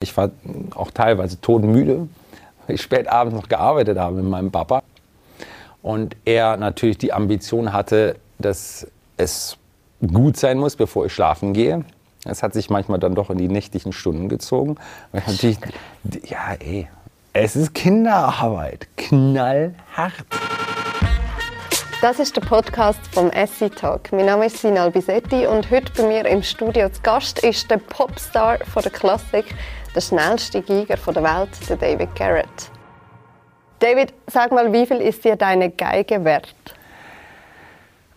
Ich war auch teilweise todmüde, weil ich spät abends noch gearbeitet habe mit meinem Papa. Und er natürlich die Ambition hatte, dass es gut sein muss, bevor ich schlafen gehe. Es hat sich manchmal dann doch in die nächtlichen Stunden gezogen. Und natürlich, ja, ey, es ist Kinderarbeit, knallhart. Das ist der Podcast vom Essie Talk. Mein Name ist Sinal Bisetti und heute bei mir im Studio zu Gast ist der Popstar von der Klassik, der schnellste Giger der Welt, der David Garrett. David, sag mal, wie viel ist dir deine Geige wert?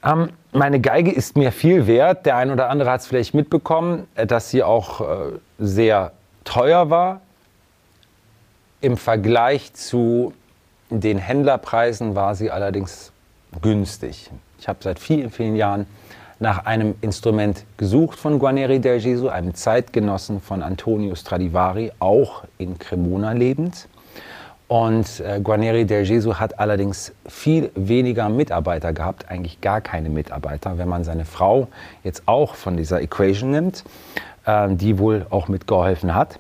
Ähm, meine Geige ist mir viel wert. Der ein oder andere hat es vielleicht mitbekommen, äh, dass sie auch äh, sehr teuer war. Im Vergleich zu den Händlerpreisen war sie allerdings günstig. Ich habe seit vielen, vielen Jahren nach einem Instrument gesucht von Guarneri del Gesù, einem Zeitgenossen von Antonio Stradivari, auch in Cremona lebend. Und äh, Guarneri del Gesù hat allerdings viel weniger Mitarbeiter gehabt, eigentlich gar keine Mitarbeiter, wenn man seine Frau jetzt auch von dieser Equation nimmt, äh, die wohl auch mitgeholfen hat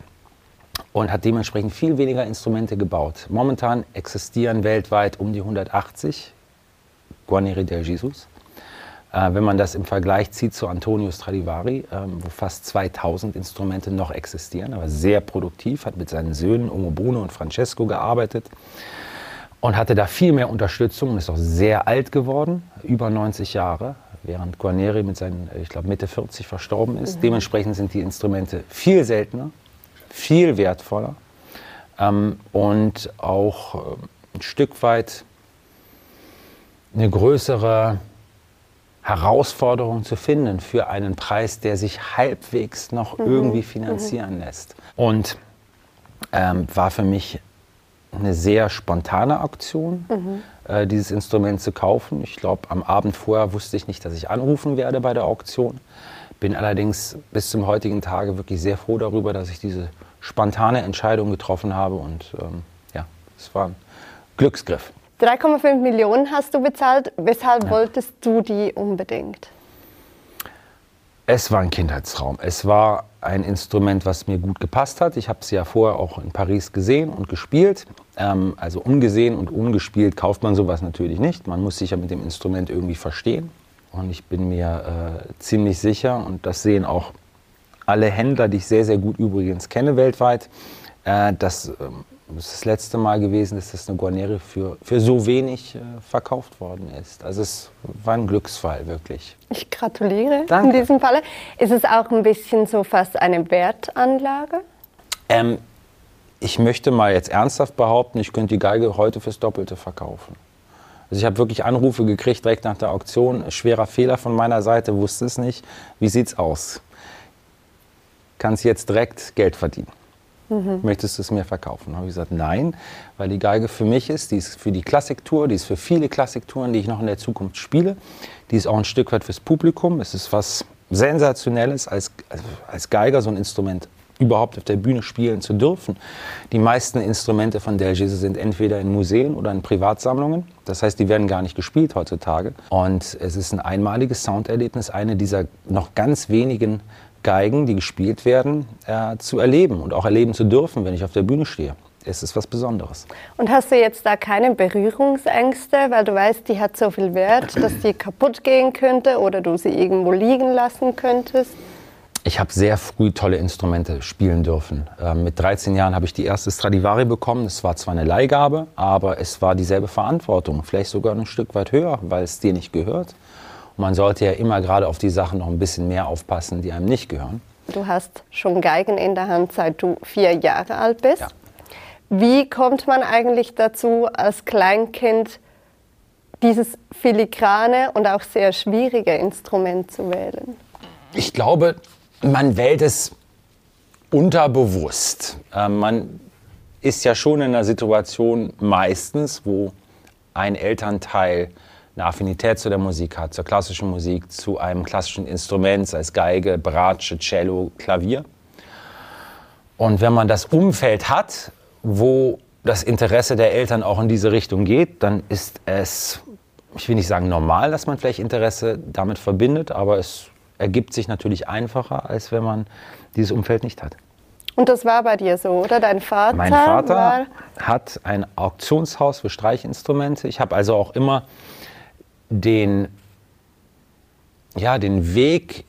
und hat dementsprechend viel weniger Instrumente gebaut. Momentan existieren weltweit um die 180 Guarneri del Jesus. Äh, wenn man das im Vergleich zieht zu Antonio Stradivari, äh, wo fast 2000 Instrumente noch existieren, aber sehr produktiv, hat mit seinen Söhnen Omo Bruno und Francesco gearbeitet und hatte da viel mehr Unterstützung und ist auch sehr alt geworden, über 90 Jahre, während Guarneri mit seinen, ich glaube, Mitte 40 verstorben ist. Mhm. Dementsprechend sind die Instrumente viel seltener, viel wertvoller ähm, und auch äh, ein Stück weit eine größere Herausforderung zu finden für einen Preis, der sich halbwegs noch mhm. irgendwie finanzieren mhm. lässt. Und ähm, war für mich eine sehr spontane Aktion, mhm. äh, dieses Instrument zu kaufen. Ich glaube, am Abend vorher wusste ich nicht, dass ich anrufen werde bei der Auktion. Bin allerdings bis zum heutigen Tage wirklich sehr froh darüber, dass ich diese spontane Entscheidung getroffen habe. Und ähm, ja, es war ein Glücksgriff. 3,5 Millionen hast du bezahlt. Weshalb ja. wolltest du die unbedingt? Es war ein Kindheitstraum. Es war ein Instrument, was mir gut gepasst hat. Ich habe es ja vorher auch in Paris gesehen und gespielt. Ähm, also ungesehen und ungespielt kauft man sowas natürlich nicht. Man muss sich ja mit dem Instrument irgendwie verstehen. Und ich bin mir äh, ziemlich sicher, und das sehen auch alle Händler, die ich sehr, sehr gut übrigens kenne weltweit, äh, dass ähm, das ist das letzte Mal gewesen, dass das eine Guarneri für, für so wenig äh, verkauft worden ist. Also es war ein Glücksfall, wirklich. Ich gratuliere Danke. in diesem Falle. Ist es auch ein bisschen so fast eine Wertanlage? Ähm, ich möchte mal jetzt ernsthaft behaupten, ich könnte die Geige heute fürs Doppelte verkaufen. Also ich habe wirklich Anrufe gekriegt direkt nach der Auktion. Schwerer Fehler von meiner Seite, wusste es nicht. Wie sieht's aus? Kannst jetzt direkt Geld verdienen. Mhm. Möchtest du es mir verkaufen? habe ich gesagt, nein, weil die Geige für mich ist, die ist für die Klassiktour, die ist für viele Klassiktouren, die ich noch in der Zukunft spiele. Die ist auch ein Stück weit fürs Publikum. Es ist was Sensationelles, als, also als Geiger so ein Instrument überhaupt auf der Bühne spielen zu dürfen. Die meisten Instrumente von Del Gese sind entweder in Museen oder in Privatsammlungen. Das heißt, die werden gar nicht gespielt heutzutage. Und es ist ein einmaliges Sounderlebnis, eine dieser noch ganz wenigen Geigen, die gespielt werden, äh, zu erleben und auch erleben zu dürfen, wenn ich auf der Bühne stehe. Es ist was Besonderes. Und hast du jetzt da keine Berührungsängste, weil du weißt, die hat so viel Wert, dass die kaputt gehen könnte oder du sie irgendwo liegen lassen könntest? Ich habe sehr früh tolle Instrumente spielen dürfen. Ähm, mit 13 Jahren habe ich die erste Stradivari bekommen. Es war zwar eine Leihgabe, aber es war dieselbe Verantwortung, vielleicht sogar ein Stück weit höher, weil es dir nicht gehört man sollte ja immer gerade auf die Sachen noch ein bisschen mehr aufpassen, die einem nicht gehören. Du hast schon Geigen in der Hand, seit du vier Jahre alt bist. Ja. Wie kommt man eigentlich dazu, als Kleinkind dieses filigrane und auch sehr schwierige Instrument zu wählen? Ich glaube, man wählt es unterbewusst. Äh, man ist ja schon in einer Situation meistens, wo ein Elternteil eine Affinität zu der Musik hat, zur klassischen Musik, zu einem klassischen Instrument, sei es Geige, Bratsche, Cello, Klavier. Und wenn man das Umfeld hat, wo das Interesse der Eltern auch in diese Richtung geht, dann ist es, ich will nicht sagen normal, dass man vielleicht Interesse damit verbindet, aber es ergibt sich natürlich einfacher, als wenn man dieses Umfeld nicht hat. Und das war bei dir so, oder? Dein Vater? Mein Vater hat ein Auktionshaus für Streichinstrumente. Ich habe also auch immer den, ja, den Weg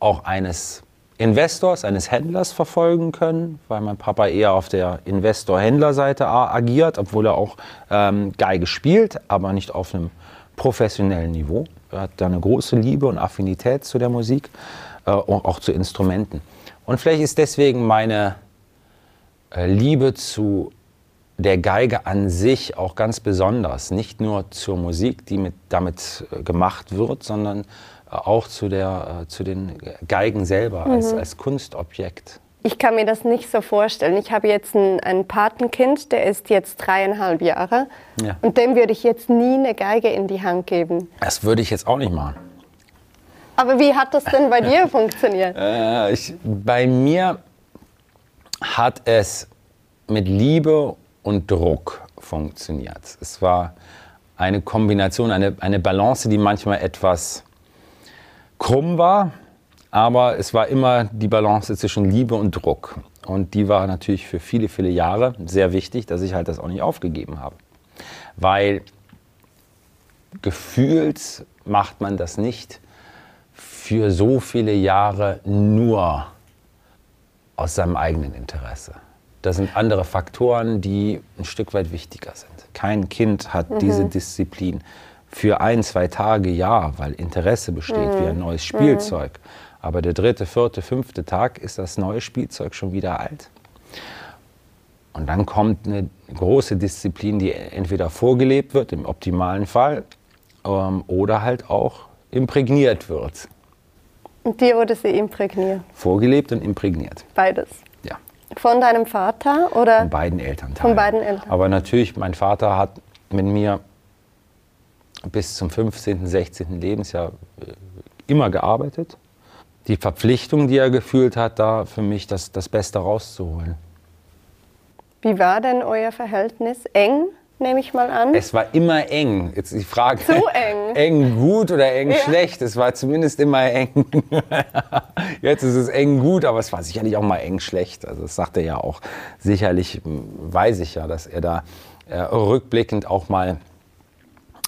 auch eines Investors, eines Händlers verfolgen können, weil mein Papa eher auf der Investor-Händler-Seite agiert, obwohl er auch ähm, Geige spielt, aber nicht auf einem professionellen Niveau. Er hat da eine große Liebe und Affinität zu der Musik äh, und auch zu Instrumenten. Und vielleicht ist deswegen meine äh, Liebe zu der Geige an sich auch ganz besonders. Nicht nur zur Musik, die mit, damit äh, gemacht wird, sondern äh, auch zu, der, zu den Geigen selber mhm. als, als Kunstobjekt. Ich kann mir das nicht so vorstellen. Ich habe jetzt ein, ein Patenkind, der ist jetzt dreieinhalb Jahre. Ja. Und dem würde ich jetzt nie eine Geige in die Hand geben. Das würde ich jetzt auch nicht machen. Aber wie hat das denn bei dir funktioniert? Äh, ich, bei mir hat es mit Liebe und Druck funktioniert. Es war eine Kombination, eine, eine Balance, die manchmal etwas krumm war, aber es war immer die Balance zwischen Liebe und Druck. Und die war natürlich für viele, viele Jahre sehr wichtig, dass ich halt das auch nicht aufgegeben habe. Weil gefühlt macht man das nicht für so viele Jahre nur aus seinem eigenen Interesse. Das sind andere Faktoren, die ein Stück weit wichtiger sind. Kein Kind hat mhm. diese Disziplin für ein, zwei Tage, ja, weil Interesse besteht, mhm. wie ein neues Spielzeug. Mhm. Aber der dritte, vierte, fünfte Tag ist das neue Spielzeug schon wieder alt. Und dann kommt eine große Disziplin, die entweder vorgelebt wird, im optimalen Fall, ähm, oder halt auch imprägniert wird. Und dir wurde sie imprägniert? Vorgelebt und imprägniert. Beides? Von deinem Vater oder? Von beiden Eltern. Von beiden Eltern. Aber natürlich, mein Vater hat mit mir bis zum 15., 16. Lebensjahr äh, immer gearbeitet. Die Verpflichtung, die er gefühlt hat, da für mich das, das Beste rauszuholen. Wie war denn euer Verhältnis? Eng? Nehme ich mal an. Es war immer eng. Jetzt die Frage. Zu eng. eng gut oder eng ja. schlecht. Es war zumindest immer eng. Jetzt ist es eng gut, aber es war sicherlich auch mal eng schlecht. Also das sagt er ja auch. Sicherlich weiß ich ja, dass er da äh, rückblickend auch mal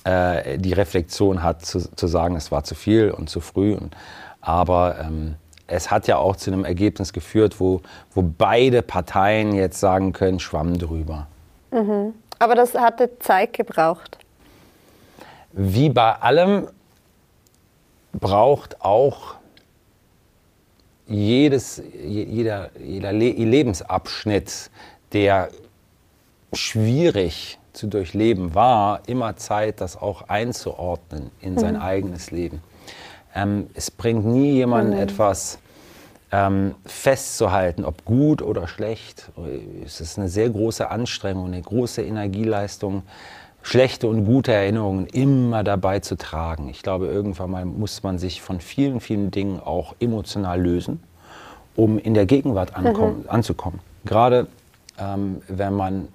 äh, die Reflexion hat, zu, zu, sagen, es war zu viel und zu früh. Und, aber ähm, es hat ja auch zu einem Ergebnis geführt, wo, wo beide Parteien jetzt sagen können, schwamm drüber. Mhm. Aber das hatte Zeit gebraucht. Wie bei allem braucht auch jedes, jeder, jeder Lebensabschnitt, der schwierig zu durchleben war, immer Zeit, das auch einzuordnen in sein mhm. eigenes Leben. Ähm, es bringt nie jemandem mhm. etwas ähm, festzuhalten, ob gut oder schlecht. Es ist eine sehr große Anstrengung, eine große Energieleistung, schlechte und gute Erinnerungen immer dabei zu tragen. Ich glaube, irgendwann mal muss man sich von vielen, vielen Dingen auch emotional lösen, um in der Gegenwart ankommen, mhm. anzukommen. Gerade ähm, wenn man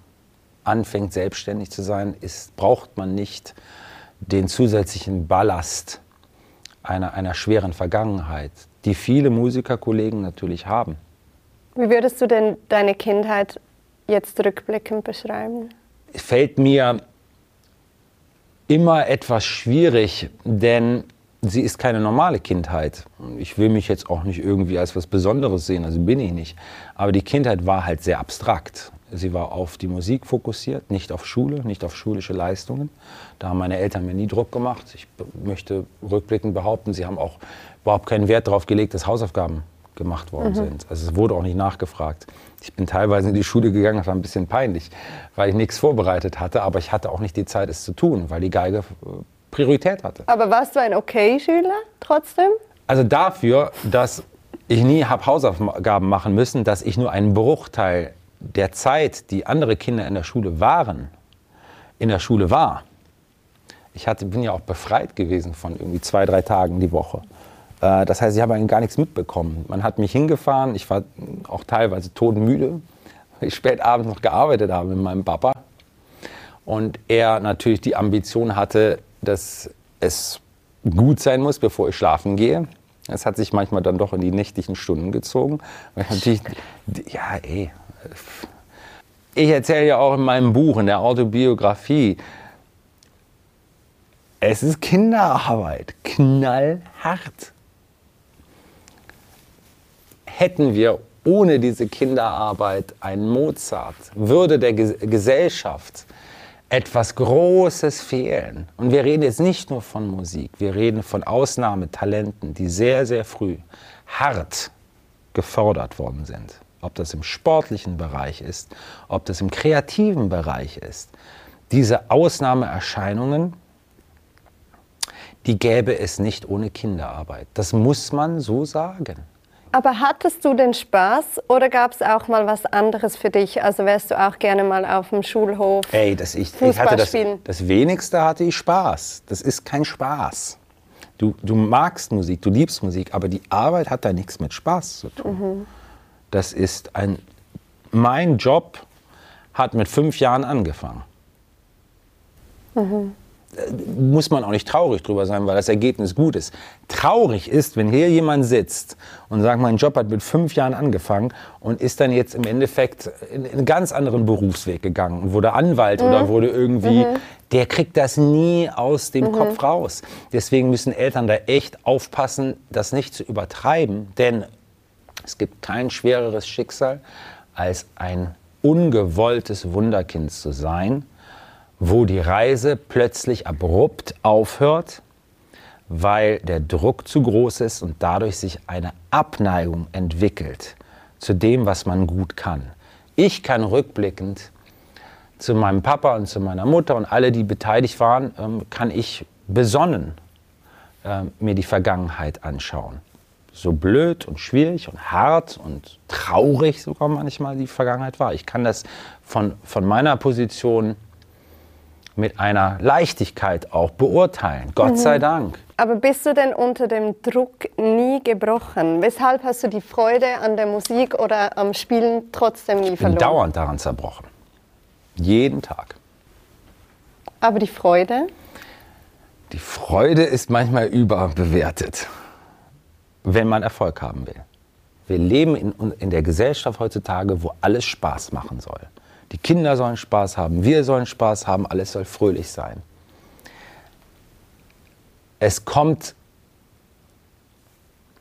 anfängt, selbstständig zu sein, ist, braucht man nicht den zusätzlichen Ballast einer, einer schweren Vergangenheit, die viele Musikerkollegen natürlich haben. Wie würdest du denn deine Kindheit jetzt rückblickend beschreiben? Es fällt mir immer etwas schwierig, denn sie ist keine normale Kindheit. Ich will mich jetzt auch nicht irgendwie als was Besonderes sehen, also bin ich nicht. Aber die Kindheit war halt sehr abstrakt. Sie war auf die Musik fokussiert, nicht auf Schule, nicht auf schulische Leistungen. Da haben meine Eltern mir nie Druck gemacht. Ich möchte rückblickend behaupten, sie haben auch überhaupt keinen Wert darauf gelegt, dass Hausaufgaben gemacht worden mhm. sind. Also es wurde auch nicht nachgefragt. Ich bin teilweise in die Schule gegangen, das war ein bisschen peinlich, weil ich nichts vorbereitet hatte, aber ich hatte auch nicht die Zeit, es zu tun, weil die Geige äh, Priorität hatte. Aber warst du ein Okay-Schüler trotzdem? Also dafür, dass ich nie habe Hausaufgaben machen müssen, dass ich nur einen Bruchteil der Zeit, die andere Kinder in der Schule waren, in der Schule war. Ich hatte, bin ja auch befreit gewesen von irgendwie zwei, drei Tagen die Woche. Äh, das heißt, ich habe gar nichts mitbekommen. Man hat mich hingefahren, ich war auch teilweise todmüde, weil ich spät abends noch gearbeitet habe mit meinem Papa. Und er natürlich die Ambition hatte, dass es gut sein muss, bevor ich schlafen gehe. Es hat sich manchmal dann doch in die nächtlichen Stunden gezogen. Natürlich, ja, ey. Ich erzähle ja auch in meinem Buch, in der Autobiografie, es ist Kinderarbeit, knallhart. Hätten wir ohne diese Kinderarbeit einen Mozart, würde der Gesellschaft etwas Großes fehlen. Und wir reden jetzt nicht nur von Musik, wir reden von Ausnahmetalenten, die sehr, sehr früh hart gefördert worden sind. Ob das im sportlichen Bereich ist, ob das im kreativen Bereich ist. Diese Ausnahmeerscheinungen, die gäbe es nicht ohne Kinderarbeit. Das muss man so sagen. Aber hattest du den Spaß oder gab es auch mal was anderes für dich? Also wärst du auch gerne mal auf dem Schulhof? Ey, das, ich, Fußball ich hatte das, spielen? das wenigste hatte ich Spaß. Das ist kein Spaß. Du, du magst Musik, du liebst Musik, aber die Arbeit hat da nichts mit Spaß zu tun. Mhm. Das ist ein. Mein Job hat mit fünf Jahren angefangen. Mhm muss man auch nicht traurig drüber sein, weil das Ergebnis gut ist. Traurig ist, wenn hier jemand sitzt und sagt, mein Job hat mit fünf Jahren angefangen und ist dann jetzt im Endeffekt in einen ganz anderen Berufsweg gegangen und wurde Anwalt mhm. oder wurde irgendwie, mhm. der kriegt das nie aus dem mhm. Kopf raus. Deswegen müssen Eltern da echt aufpassen, das nicht zu übertreiben, denn es gibt kein schwereres Schicksal, als ein ungewolltes Wunderkind zu sein wo die Reise plötzlich abrupt aufhört, weil der Druck zu groß ist und dadurch sich eine Abneigung entwickelt zu dem, was man gut kann. Ich kann rückblickend zu meinem Papa und zu meiner Mutter und alle, die beteiligt waren, ähm, kann ich besonnen äh, mir die Vergangenheit anschauen. So blöd und schwierig und hart und traurig sogar manchmal die Vergangenheit war. Ich kann das von, von meiner Position mit einer Leichtigkeit auch beurteilen. Gott mhm. sei Dank. Aber bist du denn unter dem Druck nie gebrochen? Weshalb hast du die Freude an der Musik oder am Spielen trotzdem nie verloren? Ich bin dauernd daran zerbrochen. Jeden Tag. Aber die Freude? Die Freude ist manchmal überbewertet, wenn man Erfolg haben will. Wir leben in, in der Gesellschaft heutzutage, wo alles Spaß machen soll. Die Kinder sollen Spaß haben, wir sollen Spaß haben, alles soll fröhlich sein. Es kommt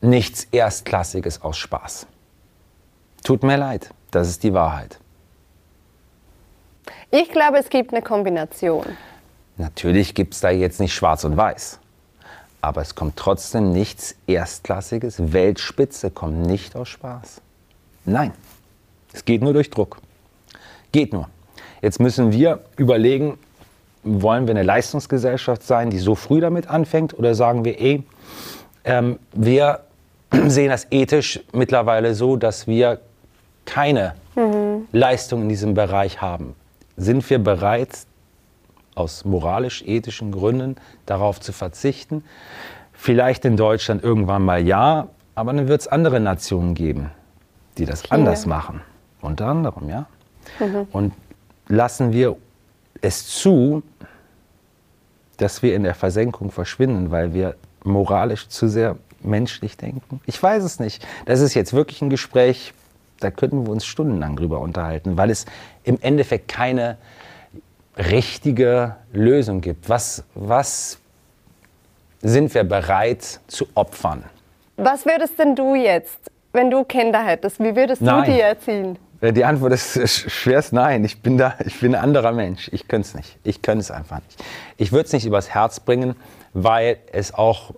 nichts Erstklassiges aus Spaß. Tut mir leid, das ist die Wahrheit. Ich glaube, es gibt eine Kombination. Natürlich gibt es da jetzt nicht schwarz und weiß. Aber es kommt trotzdem nichts Erstklassiges. Weltspitze kommt nicht aus Spaß. Nein, es geht nur durch Druck. Geht nur. Jetzt müssen wir überlegen, wollen wir eine Leistungsgesellschaft sein, die so früh damit anfängt, oder sagen wir, eh, ähm, wir sehen das ethisch mittlerweile so, dass wir keine mhm. Leistung in diesem Bereich haben. Sind wir bereit, aus moralisch-ethischen Gründen darauf zu verzichten? Vielleicht in Deutschland irgendwann mal ja, aber dann wird es andere Nationen geben, die das Viele. anders machen. Unter anderem, ja. Mhm. Und lassen wir es zu, dass wir in der Versenkung verschwinden, weil wir moralisch zu sehr menschlich denken? Ich weiß es nicht. Das ist jetzt wirklich ein Gespräch, da könnten wir uns stundenlang drüber unterhalten, weil es im Endeffekt keine richtige Lösung gibt. Was, was sind wir bereit zu opfern? Was würdest denn du jetzt, wenn du Kinder hättest, wie würdest Nein. du die erziehen? Äh, die Antwort ist schwerst nein. Ich bin da, ich bin ein anderer Mensch. Ich könnte es nicht. Ich könnte es einfach nicht. Ich würde es nicht übers Herz bringen, weil es auch,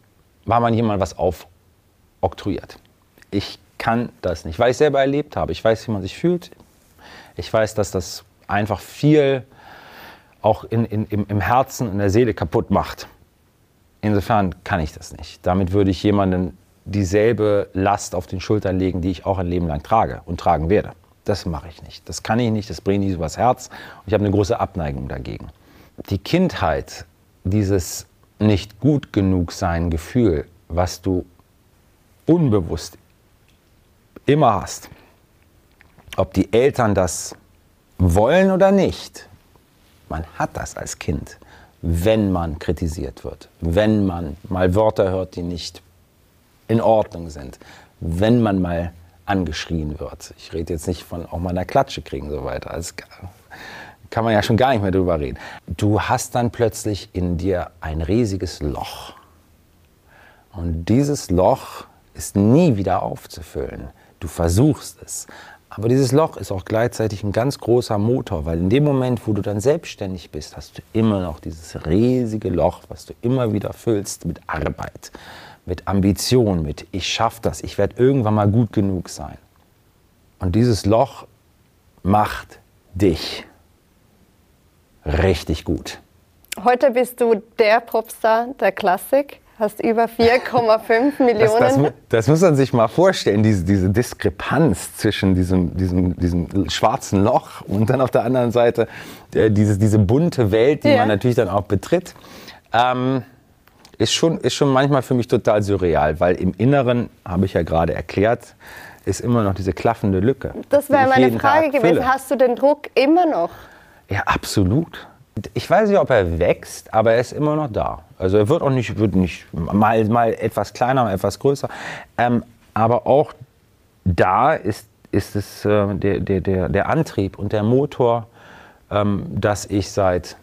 weil man jemand was aufoktroyiert. Ich kann das nicht, weil ich selber erlebt habe. Ich weiß, wie man sich fühlt. Ich weiß, dass das einfach viel auch in, in, im, im Herzen, in der Seele kaputt macht. Insofern kann ich das nicht. Damit würde ich jemanden dieselbe Last auf den Schultern legen, die ich auch ein Leben lang trage und tragen werde. Das mache ich nicht. Das kann ich nicht, das bringe ich übers Herz. Und ich habe eine große Abneigung dagegen. Die Kindheit, dieses nicht gut genug sein Gefühl, was du unbewusst immer hast, ob die Eltern das wollen oder nicht, man hat das als Kind, wenn man kritisiert wird, wenn man mal Wörter hört, die nicht in Ordnung sind, wenn man mal angeschrien wird. Ich rede jetzt nicht von auch mal einer Klatsche kriegen so weiter. Das kann man ja schon gar nicht mehr drüber reden. Du hast dann plötzlich in dir ein riesiges Loch. Und dieses Loch ist nie wieder aufzufüllen. Du versuchst es. Aber dieses Loch ist auch gleichzeitig ein ganz großer Motor, weil in dem Moment, wo du dann selbstständig bist, hast du immer noch dieses riesige Loch, was du immer wieder füllst mit Arbeit, mit Ambition, mit ich schaffe das, ich werde irgendwann mal gut genug sein. Und dieses Loch macht dich richtig gut. Heute bist du der Popstar der Klassik hast über 4,5 Millionen. Das, das, das, muss man sich mal vorstellen, diese, diese Diskrepanz zwischen diesem, diesem, diesem schwarzen Loch und dann auf der anderen Seite äh, diese, diese bunte Welt, die ja. man natürlich dann auch betritt. Ähm, ist schon, ist schon manchmal für mich total surreal, weil im Inneren, habe ich ja gerade erklärt, ist immer noch diese klaffende Lücke. Das wäre meine Frage gewesen. Hast du den Druck immer noch? Ja, absolut. Ich weiß nicht, ob er wächst, aber er ist immer noch da. Also er wird auch nicht, wird nicht mal, mal etwas kleiner, mal etwas größer. Ähm, aber auch da ist, ist es äh, der, der, der, der Antrieb und der Motor, ähm, dass ich seit,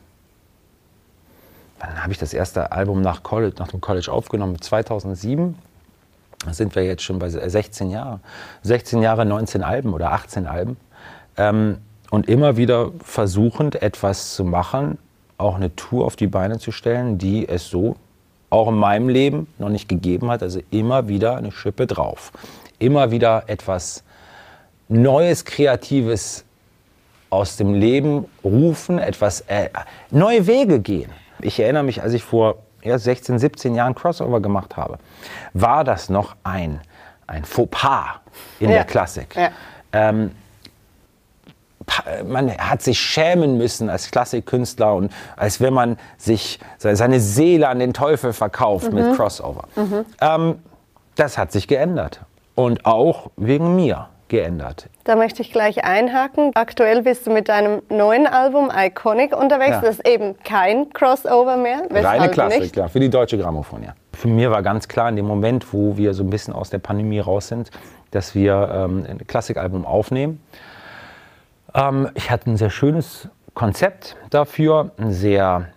wann habe ich das erste Album nach, College, nach dem College aufgenommen? 2007. Da sind wir jetzt schon bei 16 Jahren. 16 Jahre, 19 Alben oder 18 Alben. Ähm, und immer wieder versuchend etwas zu machen, auch eine Tour auf die Beine zu stellen, die es so auch in meinem Leben noch nicht gegeben hat. Also immer wieder eine Schippe drauf. Immer wieder etwas Neues, Kreatives aus dem Leben rufen, etwas äh, neue Wege gehen. Ich erinnere mich, als ich vor ja, 16, 17 Jahren Crossover gemacht habe, war das noch ein, ein Fauxpas in ja. der Klassik. Ja. Ähm, man hat sich schämen müssen als Klassikkünstler und als wenn man sich seine Seele an den Teufel verkauft mhm. mit Crossover. Mhm. Ähm, das hat sich geändert und auch wegen mir geändert. Da möchte ich gleich einhaken. Aktuell bist du mit deinem neuen Album Iconic unterwegs. Ja. Das ist eben kein Crossover mehr. Reine Klassik, klar, für die deutsche Grammophon, ja. Für mir war ganz klar in dem Moment, wo wir so ein bisschen aus der Pandemie raus sind, dass wir ähm, ein Klassikalbum aufnehmen. Ähm, ich hatte ein sehr schönes Konzept dafür, ein sehr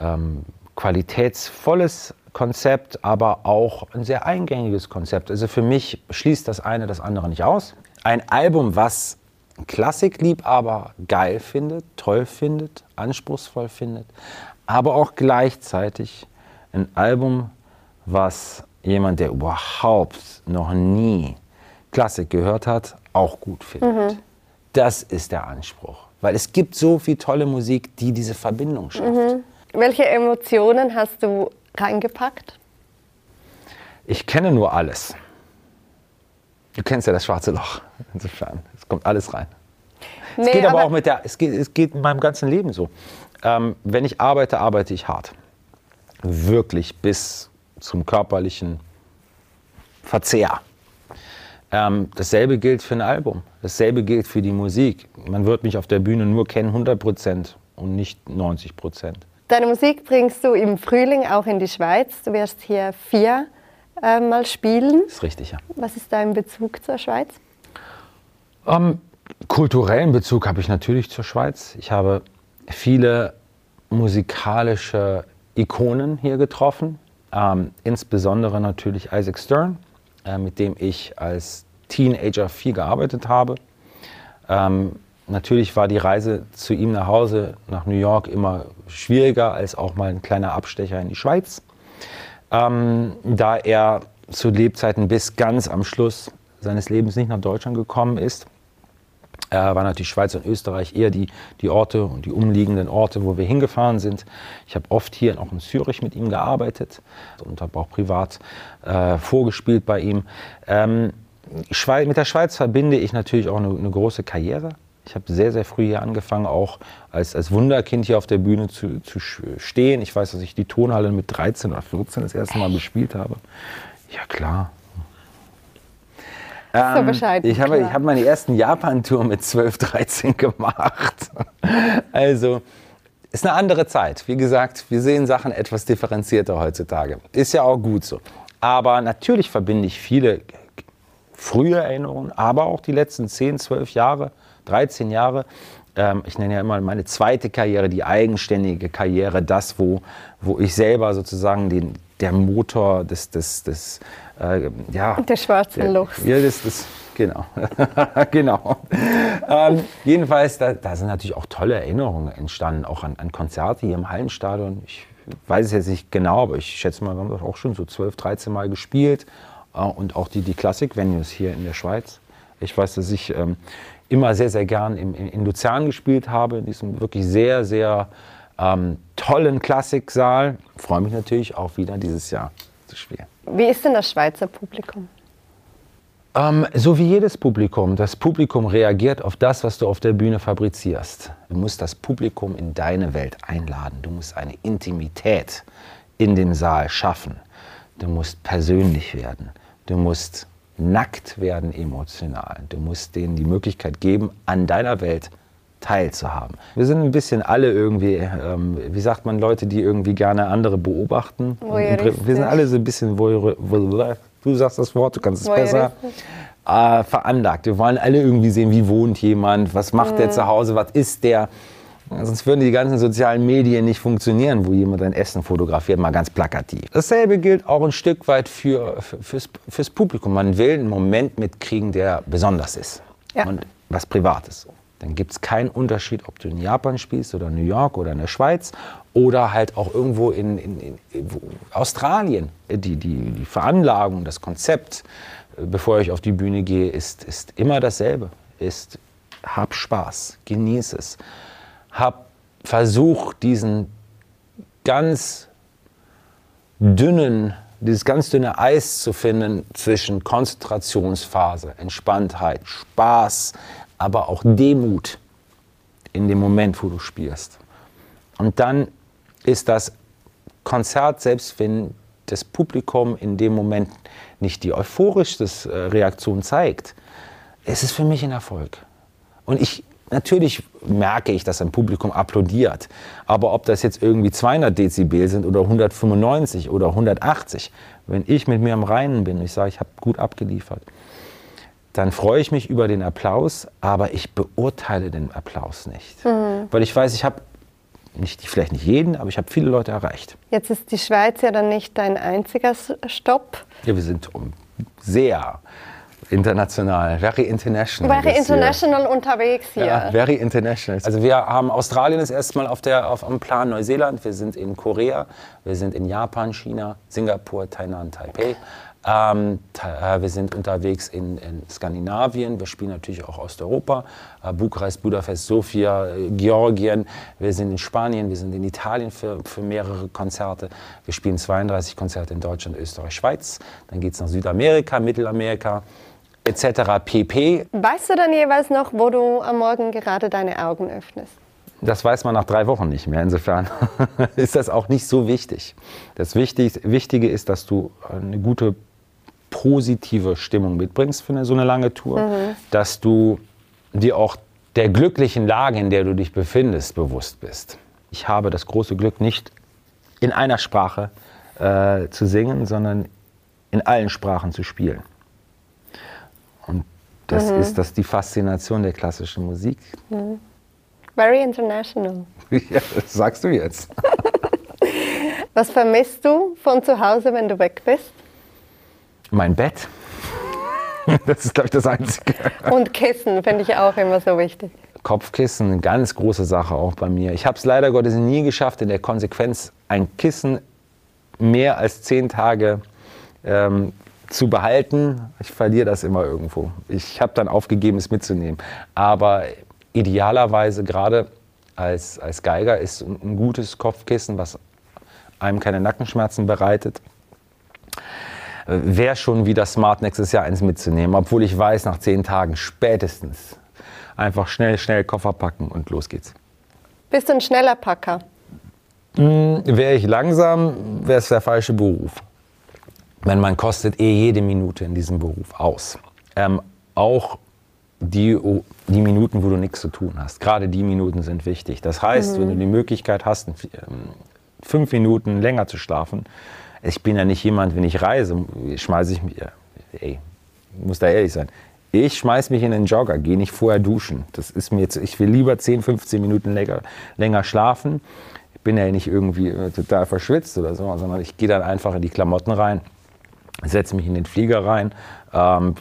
ähm, qualitätsvolles Konzept, aber auch ein sehr eingängiges Konzept. Also für mich schließt das eine das andere nicht aus. Ein Album, was Klassikliebhaber geil findet, toll findet, anspruchsvoll findet, aber auch gleichzeitig ein Album, was jemand, der überhaupt noch nie Klassik gehört hat, auch gut findet. Mhm. Das ist der Anspruch. Weil es gibt so viel tolle Musik, die diese Verbindung schafft. Mhm. Welche Emotionen hast du reingepackt? Ich kenne nur alles. Du kennst ja das schwarze Loch. Insofern, es kommt alles rein. Nee, es geht aber, aber, auch mit der, es geht, es geht in meinem ganzen Leben so. Ähm, wenn ich arbeite, arbeite ich hart. Wirklich bis zum körperlichen Verzehr. Ähm, dasselbe gilt für ein Album. Dasselbe gilt für die Musik. Man wird mich auf der Bühne nur kennen 100 Prozent und nicht 90 Prozent. Deine Musik bringst du im Frühling auch in die Schweiz. Du wirst hier vier äh, Mal spielen. Das ist richtig, ja. Was ist dein Bezug zur Schweiz? Ähm, kulturellen Bezug habe ich natürlich zur Schweiz. Ich habe viele musikalische Ikonen hier getroffen. Ähm, insbesondere natürlich Isaac Stern äh, mit dem ich als Teenager viel gearbeitet habe. Ähm, natürlich war die Reise zu ihm nach Hause, nach New York, immer schwieriger als auch mal ein kleiner Abstecher in die Schweiz. Ähm, da er zu Lebzeiten bis ganz am Schluss seines Lebens nicht nach Deutschland gekommen ist, äh, waren natürlich Schweiz und Österreich eher die, die Orte und die umliegenden Orte, wo wir hingefahren sind. Ich habe oft hier auch in Zürich mit ihm gearbeitet und habe auch privat äh, vorgespielt bei ihm. Ähm, mit der Schweiz verbinde ich natürlich auch eine, eine große Karriere. Ich habe sehr, sehr früh hier angefangen, auch als, als Wunderkind hier auf der Bühne zu, zu stehen. Ich weiß, dass ich die Tonhalle mit 13 oder 14 das erste Mal bespielt habe. Ja, klar. Ähm, so bescheiden. Ich habe, ich habe meine ersten Japan-Tour mit 12, 13 gemacht. Also ist eine andere Zeit. Wie gesagt, wir sehen Sachen etwas differenzierter heutzutage. Ist ja auch gut so. Aber natürlich verbinde ich viele frühe Erinnerungen, aber auch die letzten 10, 12 Jahre, 13 Jahre. Ähm, ich nenne ja immer meine zweite Karriere, die eigenständige Karriere, das, wo, wo ich selber sozusagen den, der Motor des, des, des äh, ja, Der schwarze Loch. Ja, das, das, genau. genau. Ähm, jedenfalls, da, da sind natürlich auch tolle Erinnerungen entstanden, auch an, an Konzerte hier im Hallenstadion. Ich weiß es jetzt nicht genau, aber ich schätze mal, wir haben das auch schon so 12, 13 Mal gespielt. Äh, und auch die, die Klassik-Venues hier in der Schweiz. Ich weiß, dass ich ähm, immer sehr, sehr gern im, in Luzern gespielt habe, in diesem wirklich sehr, sehr ähm, tollen Klassiksaal. Freue mich natürlich auch wieder dieses Jahr zu spielen. Wie ist denn das Schweizer Publikum? Ähm, so wie jedes Publikum. Das Publikum reagiert auf das, was du auf der Bühne fabrizierst. Du musst das Publikum in deine Welt einladen. Du musst eine Intimität in dem Saal schaffen. Du musst persönlich werden. Du musst nackt werden emotional. Du musst denen die Möglichkeit geben, an deiner Welt teilzuhaben. Wir sind ein bisschen alle irgendwie, ähm, wie sagt man, Leute, die irgendwie gerne andere beobachten. Wir sind alle so ein bisschen, du sagst das Wort, du kannst es besser, äh, veranlagt. Wir wollen alle irgendwie sehen, wie wohnt jemand, was macht mhm. der zu Hause, was ist der. Sonst würden die ganzen sozialen Medien nicht funktionieren, wo jemand ein Essen fotografiert, mal ganz plakativ. Dasselbe gilt auch ein Stück weit für, für fürs, fürs, Publikum. Man will einen Moment mitkriegen, der besonders ist ja. und was Privates. Dann gibt es keinen Unterschied, ob du in Japan spielst oder New York oder in der Schweiz oder halt auch irgendwo in, in, in Australien. Die, die, die Veranlagung, das Konzept, äh, bevor ich auf die Bühne gehe, ist, ist immer dasselbe. Ist, hab Spaß, genieße es habe versucht, diesen ganz dünnen, dieses ganz dünne Eis zu finden zwischen Konzentrationsphase, Entspanntheit, Spaß, aber auch Demut in dem Moment, wo du spielst. Und dann ist das Konzert, selbst wenn das Publikum in dem Moment nicht die euphorischste Reaktion zeigt, es ist für mich ein Erfolg. Und ich Natürlich merke ich, dass ein Publikum applaudiert. Aber ob das jetzt irgendwie 200 Dezibel sind oder 195 oder 180, wenn ich mit mir am Reinen bin, ich sage, ich habe gut abgeliefert, dann freue ich mich über den Applaus, aber ich beurteile den Applaus nicht. Mhm. Weil ich weiß, ich habe nicht, vielleicht nicht jeden, aber ich habe viele Leute erreicht. Jetzt ist die Schweiz ja dann nicht dein einziger Stopp. Ja, wir sind sehr international, very international. Very international hier. unterwegs hier. Ja, very international. Also wir haben Australien das erste Mal auf, der, auf am Plan, Neuseeland, wir sind in Korea, wir sind in Japan, China, Singapur, Tainan, Taipei. Ähm, äh, wir sind unterwegs in, in, Skandinavien, wir spielen natürlich auch Osteuropa, äh, Bukarest, Budapest, Sofia, äh, Georgien. Wir sind in Spanien, wir sind in Italien für, für mehrere Konzerte. Wir spielen 32 Konzerte in Deutschland, Österreich, Schweiz. Dann geht es nach Südamerika, Mittelamerika etc. pp. Weißt du dann jeweils noch, wo du am Morgen gerade deine Augen öffnest? Das weiß man nach drei Wochen nicht mehr. Insofern ist das auch nicht so wichtig. Das Wichtige ist, dass du eine gute positive Stimmung mitbringst für eine, so eine lange Tour, mhm. dass du dir auch der glücklichen Lage, in der du dich befindest, bewusst bist. Ich habe das große Glück, nicht in einer Sprache äh, zu singen, sondern in allen Sprachen zu spielen. Das mhm. ist das die Faszination der klassischen Musik. Mhm. Very international. Ja, das sagst du jetzt. Was vermisst du von zu Hause, wenn du weg bist? Mein Bett. Das ist, glaube ich, das Einzige. Und Kissen finde ich auch immer so wichtig. Kopfkissen, eine ganz große Sache auch bei mir. Ich habe es leider Gottes nie geschafft, in der Konsequenz ein Kissen mehr als zehn Tage ähm, zu behalten. Ich verliere das immer irgendwo. Ich habe dann aufgegeben, es mitzunehmen. Aber idealerweise gerade als, als Geiger ist ein gutes Kopfkissen, was einem keine Nackenschmerzen bereitet. Wäre schon wieder smart, nächstes Jahr eins mitzunehmen, obwohl ich weiß, nach zehn Tagen spätestens einfach schnell, schnell Koffer packen und los geht's. Bist du ein schneller Packer? Hm, wäre ich langsam, wäre es der falsche Beruf. Wenn man kostet eh jede Minute in diesem Beruf aus. Ähm, auch die, die Minuten, wo du nichts zu tun hast. Gerade die Minuten sind wichtig. Das heißt, mhm. wenn du die Möglichkeit hast, ähm, fünf Minuten länger zu schlafen, Ich bin ja nicht jemand, wenn ich reise, schmeiße ich mich, ey, muss da ehrlich sein. Ich schmeiß mich in den Jogger, gehe nicht vorher duschen. Das ist mir jetzt, ich will lieber 10, 15 Minuten länger, länger schlafen. Ich bin ja nicht irgendwie äh, total verschwitzt oder so, sondern ich gehe dann einfach in die Klamotten rein, setze mich in den Flieger rein. Ähm,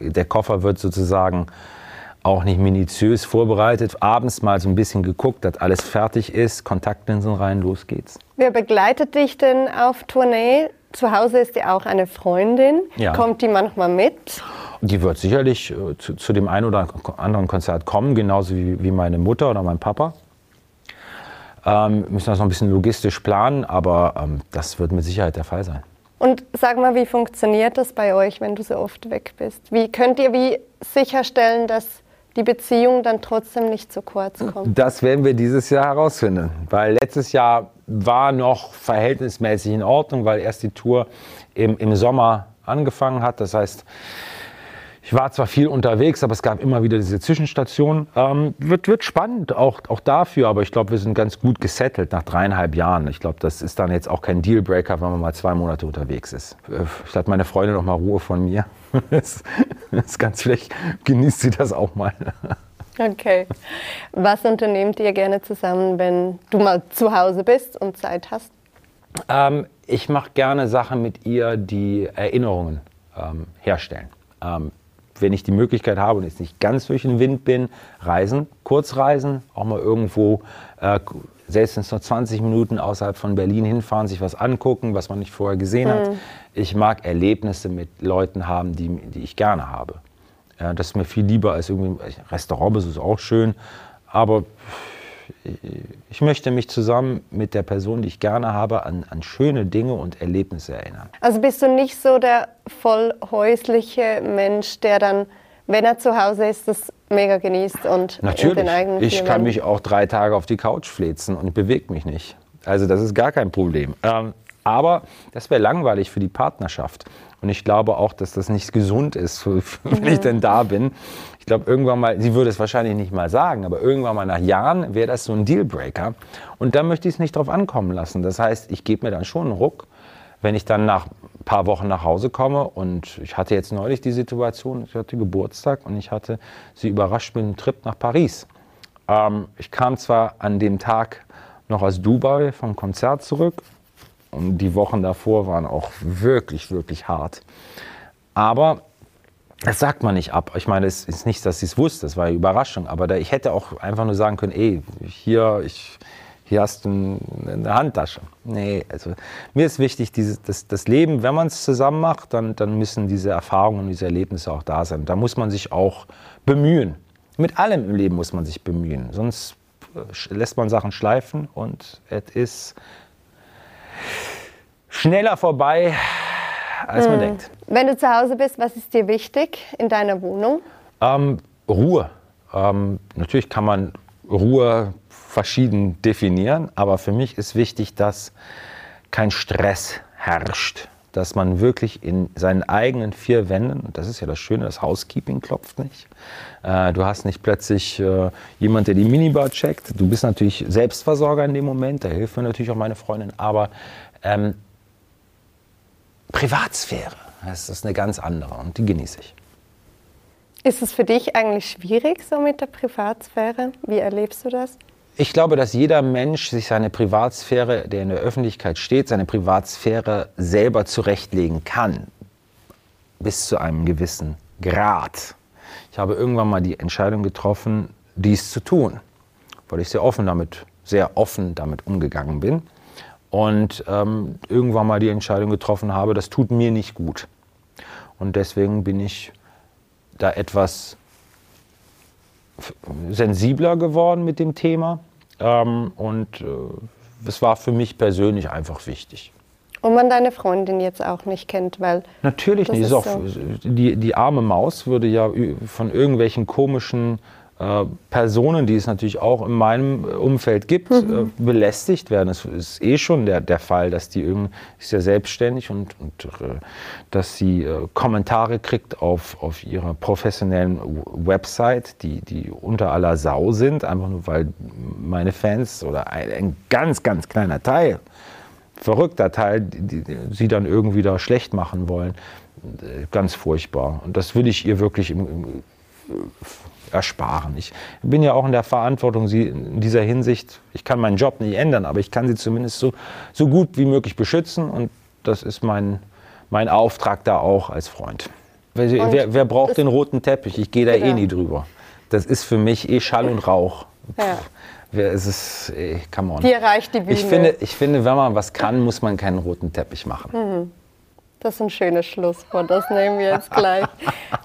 der Koffer wird sozusagen auch nicht minutiös vorbereitet. Abends mal so ein bisschen geguckt, dass alles fertig ist, Kontaktlinsen rein, los geht's. Wer begleitet dich denn auf Tournee? Zu Hause ist ja auch eine Freundin. Ja. Kommt die manchmal mit? Die wird sicherlich äh, zu, zu, dem einen oder anderen Konzert kommen, genauso wie, wie meine Mutter oder mein Papa. Ähm, müssen das noch ein bisschen logistisch planen, aber ähm, das wird mit Sicherheit der Fall sein. Und sag mal, wie funktioniert das bei euch, wenn du so oft weg bist? Wie könnt ihr wie sicherstellen, dass die Beziehung dann trotzdem nicht zu kurz kommt? Das werden wir dieses Jahr herausfinden, weil letztes Jahr war noch verhältnismäßig in Ordnung, weil erst die Tour im, im Sommer angefangen hat. Das heißt, ich war zwar viel unterwegs, aber es gab immer wieder diese Zwischenstationen. Ähm, wird, wird spannend, auch, auch dafür, aber ich glaube, wir sind ganz gut gesettelt nach dreieinhalb Jahren. Ich glaube, das ist dann jetzt auch kein Dealbreaker, wenn man mal zwei Monate unterwegs ist. Ich hatte meine Freundin noch mal Ruhe von mir. Das, ist ganz vielleicht genießt sie das auch mal. Okay. Was unternehmt ihr gerne zusammen, wenn du mal zu Hause bist und Zeit hast? Ähm, ich mache gerne Sachen mit ihr, die Erinnerungen ähm, herstellen. Ähm, wenn ich die Möglichkeit habe und jetzt nicht ganz durch den Wind bin, reisen, Kurzreisen, auch mal irgendwo, äh, selbst wenn es nur 20 Minuten außerhalb von Berlin hinfahren, sich was angucken, was man nicht vorher gesehen mhm. hat. Ich mag Erlebnisse mit Leuten haben, die, die ich gerne habe. Ja, das ist mir viel lieber als irgendwie Restaurant, ist auch schön, aber ich möchte mich zusammen mit der Person, die ich gerne habe, an, an, schöne Dinge und Erlebnisse erinnern. Also bist du nicht so der voll häusliche Mensch, der dann, wenn er zu Hause ist, das mega genießt und Natürlich. den eigenen Ich kann mich auch drei Tage auf die Couch flezen und bewege mich nicht. Also das ist gar kein Problem. Ähm, aber das wäre langweilig für die Partnerschaft. Und ich glaube auch, dass das nicht gesund ist, wenn mhm. ich denn da bin. Ich glaube, irgendwann mal, sie würde es wahrscheinlich nicht mal sagen, aber irgendwann mal nach Jahren wäre das so ein Dealbreaker. Und da möchte ich es nicht drauf ankommen lassen. Das heißt, ich gebe mir dann schon einen Ruck, wenn ich dann nach ein paar Wochen nach Hause komme. Und ich hatte jetzt neulich die Situation, ich hatte Geburtstag und ich hatte sie überrascht mit einem Trip nach Paris. Ähm, ich kam zwar an dem Tag noch aus Dubai vom Konzert zurück und die Wochen davor waren auch wirklich, wirklich hart. Aber das sagt man nicht ab. Ich meine, es ist nicht, dass sie es wusste, das war eine Überraschung. Aber da, ich hätte auch einfach nur sagen können, ey, hier, ich, hier hast du eine Handtasche. Nee, also mir ist wichtig, dieses, das, das Leben, wenn man es zusammen macht, dann, dann müssen diese Erfahrungen und diese Erlebnisse auch da sein. Da muss man sich auch bemühen. Mit allem im Leben muss man sich bemühen. Sonst äh, lässt man Sachen schleifen und es ist schneller vorbei, als man hm. denkt. Wenn du zu Hause bist, was ist dir wichtig in deiner Wohnung? Ähm, Ruhe. Ähm, natürlich kann man Ruhe verschieden definieren, aber für mich ist wichtig, dass kein Stress herrscht. Dass man wirklich in seinen eigenen vier Wänden, und das ist ja das Schöne, das Housekeeping klopft nicht. Äh, du hast nicht plötzlich äh, jemand, der die Minibar checkt. Du bist natürlich Selbstversorger in dem Moment, da hilft mir natürlich auch meine Freundin, aber ähm, Privatsphäre, das ist eine ganz andere und die genieße ich. Ist es für dich eigentlich schwierig so mit der Privatsphäre? Wie erlebst du das? Ich glaube, dass jeder Mensch sich seine Privatsphäre, der in der Öffentlichkeit steht, seine Privatsphäre selber zurechtlegen kann. Bis zu einem gewissen Grad. Ich habe irgendwann mal die Entscheidung getroffen, dies zu tun, weil ich sehr offen damit, sehr offen damit umgegangen bin und ähm, irgendwann mal die Entscheidung getroffen habe, das tut mir nicht gut. Und deswegen bin ich da etwas sensibler geworden mit dem Thema. Ähm, und äh, es war für mich persönlich einfach wichtig. Und man deine Freundin jetzt auch nicht kennt, weil. Natürlich nicht. Ist so. die, die arme Maus würde ja von irgendwelchen komischen äh, Personen, die es natürlich auch in meinem Umfeld gibt, mhm. äh, belästigt werden. Es ist eh schon der, der Fall, dass die irgendwie ist ja selbstständig und, und äh, dass sie äh, Kommentare kriegt auf, auf ihrer professionellen Website, die, die unter aller Sau sind, einfach nur weil meine Fans oder ein, ein ganz, ganz kleiner Teil verrückter Teil, die, die sie dann irgendwie da schlecht machen wollen. Äh, Ganz furchtbar. Und das will ich ihr wirklich im, im, ersparen. Ich bin ja auch in der Verantwortung, sie in dieser Hinsicht, ich kann meinen Job nicht ändern, aber ich kann sie zumindest so, so gut wie möglich beschützen und das ist mein, mein Auftrag da auch als Freund. Wer, wer, wer braucht den roten Teppich? Ich gehe da eh Genau. nie drüber. Das ist für mich eh Schall und Rauch. Ja. Wer ist es? Ey, come on. Hier reicht die Bühne. Ich finde, ich finde, wenn man was kann, muss man keinen roten Teppich machen. Hm. Das ist ein schönes Schlusswort, das nehmen wir jetzt gleich.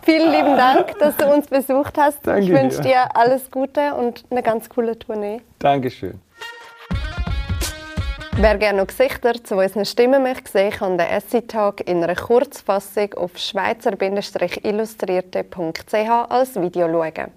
Vielen lieben Dank, dass du uns besucht hast. Danke ich wünsche dir. dir alles Gute und eine ganz coole Tournee. Dankeschön. Wer gerne noch Gesichter zu unseren Stimmen möchte sehen, kann den Essay-Talk in einer Kurzfassung auf schweizer-illustrierte.ch als Video schauen.